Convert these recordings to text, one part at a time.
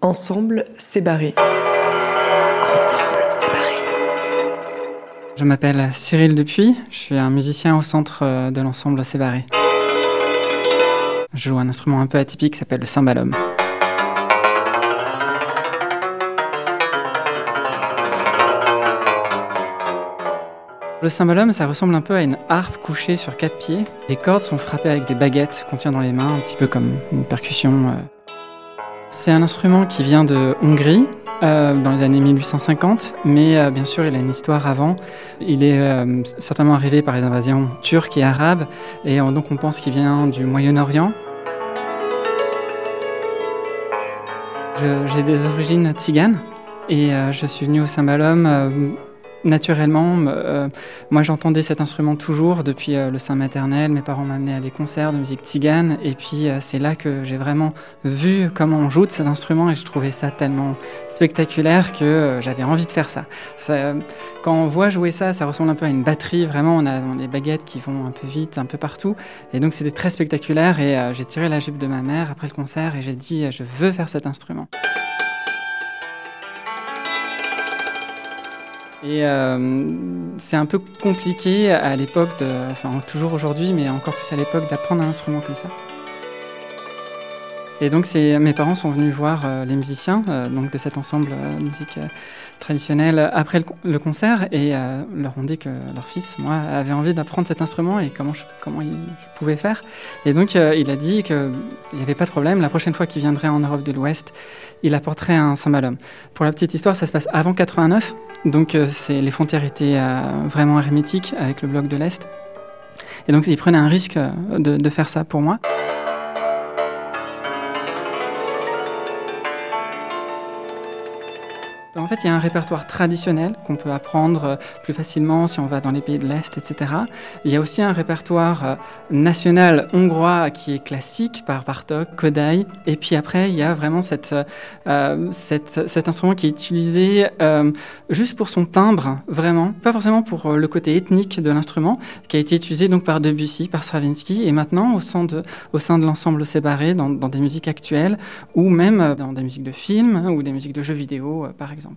Ensemble, c'est barré. Ensemble, c'est barré. Je m'appelle Cyril Dupuis, je suis un musicien au centre euh, de l'ensemble C'est barré. Je joue un instrument un peu atypique qui s'appelle le cymbalum. Le cymbalum, ça ressemble un peu à une harpe couchée sur quatre pieds. Les cordes sont frappées avec des baguettes qu'on tient dans les mains, un petit peu comme une percussion. euh, c'est un instrument qui vient de Hongrie euh, dans les années 1850, mais euh, bien sûr il a une histoire avant. Il est euh, certainement arrivé par les invasions turques et arabes, et donc on pense qu'il vient du Moyen-Orient. J'ai des origines tziganes, et je suis venu au cymbalum naturellement. Euh, moi j'entendais cet instrument toujours depuis euh, le sein maternel. Mes parents m'amenaient à des concerts de musique tzigane, et puis euh, c'est là que j'ai vraiment vu comment on joue de cet instrument et je trouvais ça tellement spectaculaire que j'avais envie de faire ça. Ça, Quand on voit jouer ça, ça ressemble un peu à une batterie, vraiment on a, on a des baguettes qui vont un peu vite, un peu partout et donc c'était très spectaculaire et j'ai tiré la jupe de ma mère après le concert et j'ai dit je veux faire cet instrument. Et euh, c'est un peu compliqué à l'époque, enfin toujours aujourd'hui, mais encore plus à l'époque, d'apprendre un instrument comme ça. Et donc mes parents sont venus voir euh, les musiciens euh, donc de cet ensemble euh, musique traditionnelle après le, con- le concert et leur ont dit que leur fils, moi, avait envie d'apprendre cet instrument et comment je, comment il je pouvais faire. Et donc il a dit qu'il n'y avait pas de problème. La prochaine fois qu'il viendrait en Europe de l'Ouest, il apporterait un cymbalum. Pour la petite histoire, ça se passe avant 89, donc c'est, les frontières étaient vraiment hermétiques avec le bloc de l'Est. Et donc il prenait un risque de, de faire ça pour moi. En fait, il y a un répertoire traditionnel qu'on peut apprendre euh, plus facilement si on va dans les pays de l'Est, etc. Il y a aussi un répertoire euh, national hongrois qui est classique par Bartok, Kodai. Et puis après, il y a vraiment cette, euh, cet instrument qui est utilisé euh, juste pour son timbre, vraiment, pas forcément pour le côté ethnique de l'instrument, qui a été utilisé donc par Debussy, par Stravinsky, et maintenant au sein de, au sein de l'ensemble séparé, dans, dans des musiques actuelles, ou même dans des musiques de films hein, ou des musiques de jeux vidéo, par exemple.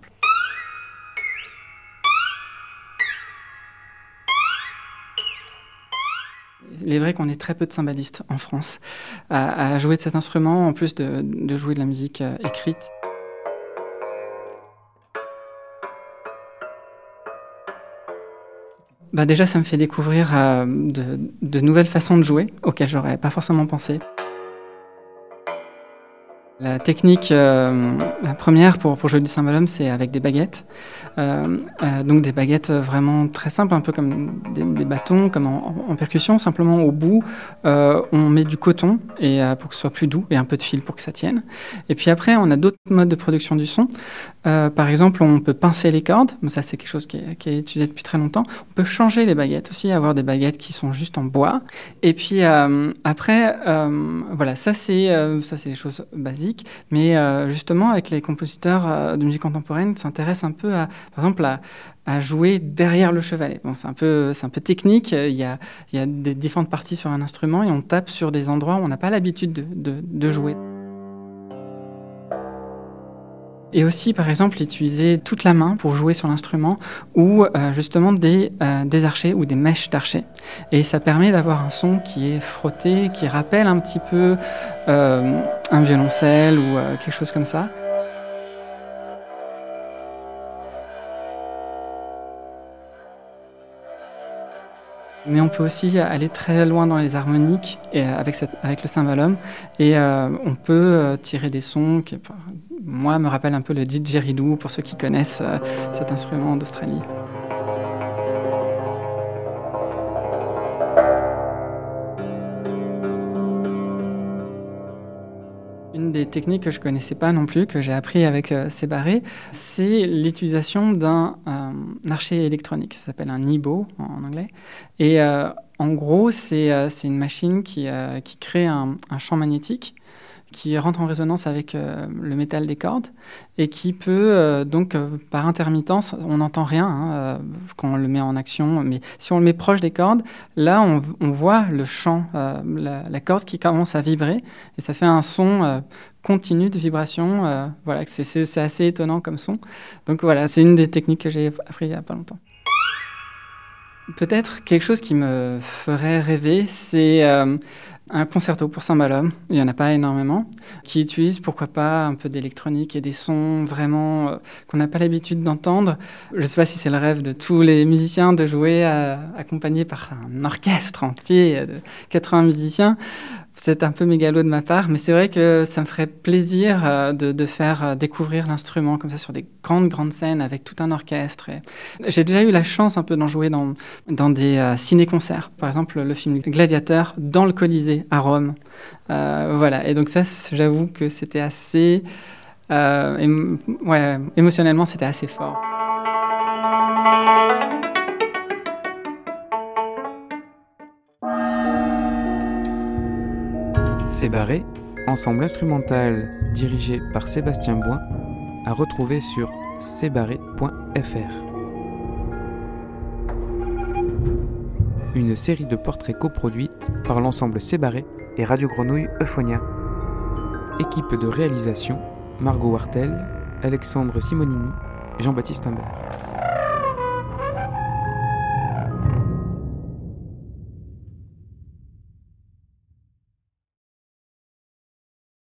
Il est vrai qu'on est très peu de cymbalistes en France à, jouer de cet instrument, en plus de, de jouer de la musique euh, écrite. Bah déjà, ça me fait découvrir euh, de, de nouvelles façons de jouer auxquelles j'aurais pas forcément pensé. La technique, euh, première pour, jouer du cymbalum, c'est avec des baguettes. Euh, euh, donc des baguettes vraiment très simples, un peu comme des, bâtons, comme en, percussion. Simplement au bout, on met du coton pour que ce soit plus doux et un peu de fil pour que ça tienne. Et puis après, on a d'autres modes de production du son. Par exemple, on peut pincer les cordes. Mais ça, c'est quelque chose qui est, utilisé depuis très longtemps. On peut changer les baguettes aussi, avoir des baguettes qui sont juste en bois. Et puis après, voilà, ça c'est ça c'est des choses basiques. Mais euh, justement, avec les compositeurs euh, de musique contemporaine, s'intéressent un peu à, par exemple, à, jouer derrière le chevalet. C'est un peu c'est technique. Il y a il y a des différentes parties sur un instrument et on tape sur des endroits où on n'a pas l'habitude de, de, de jouer. Et aussi, par exemple, utiliser toute la main pour jouer sur l'instrument ou euh, justement des, euh, archets ou des mèches d'archets. Et ça permet d'avoir un son qui est frotté, qui rappelle un petit peu euh, un violoncelle ou euh, quelque chose comme ça. Mais on peut aussi aller très loin dans les harmoniques et, euh, avec, le cymbalum et euh, on peut euh, tirer des sons qui, moi, me rappellent un peu le didgeridoo pour ceux qui connaissent cet instrument d'Australie. Une des techniques que je connaissais pas non plus, que j'ai appris avec euh, c'est l'utilisation d'un euh, archet électronique. Ça s'appelle un NIBO en anglais. Et euh, en gros, c'est euh, une machine qui, euh, qui crée un, un champ magnétique qui rentre en résonance avec le métal des cordes et qui peut donc par intermittence, on n'entend rien hein, quand on le met en action, mais si on le met proche des cordes, là on, voit le chant, la, corde qui commence à vibrer et ça fait un son continu de vibration. voilà, c'est assez étonnant comme son. Donc voilà, c'est une des techniques que j'ai appris il n'y a pas longtemps. Peut-être quelque chose qui me ferait rêver, c'est euh, un concerto pour Saint-Malhomme. Il n'y en a pas énormément, qui utilise pourquoi pas un peu d'électronique et des sons vraiment euh, qu'on n'a pas l'habitude d'entendre. Je ne sais pas si c'est le rêve de tous les musiciens de jouer euh, accompagné par un orchestre entier de 80 musiciens c'est un peu mégalo de ma part, mais c'est vrai que ça me ferait plaisir euh, de, faire euh, découvrir l'instrument comme ça sur des grandes, grandes scènes avec tout un orchestre. J'ai déjà eu la chance un peu d'en jouer dans, dans des euh, ciné-concerts. Par exemple, le film Gladiateur dans le Colisée à Rome. voilà, et donc ça, j'avoue que c'était assez... ouais, émotionnellement, c'était assez fort. C'est barré, ensemble instrumental dirigé par Sébastien Boin, à retrouver sur cbarré.fr. Une série de portraits coproduites par l'ensemble Cébarré et Radio Grenouille Euphonia. Équipe de réalisation Margot Wartel, Alexandre Simonini, Jean-Baptiste Imbert.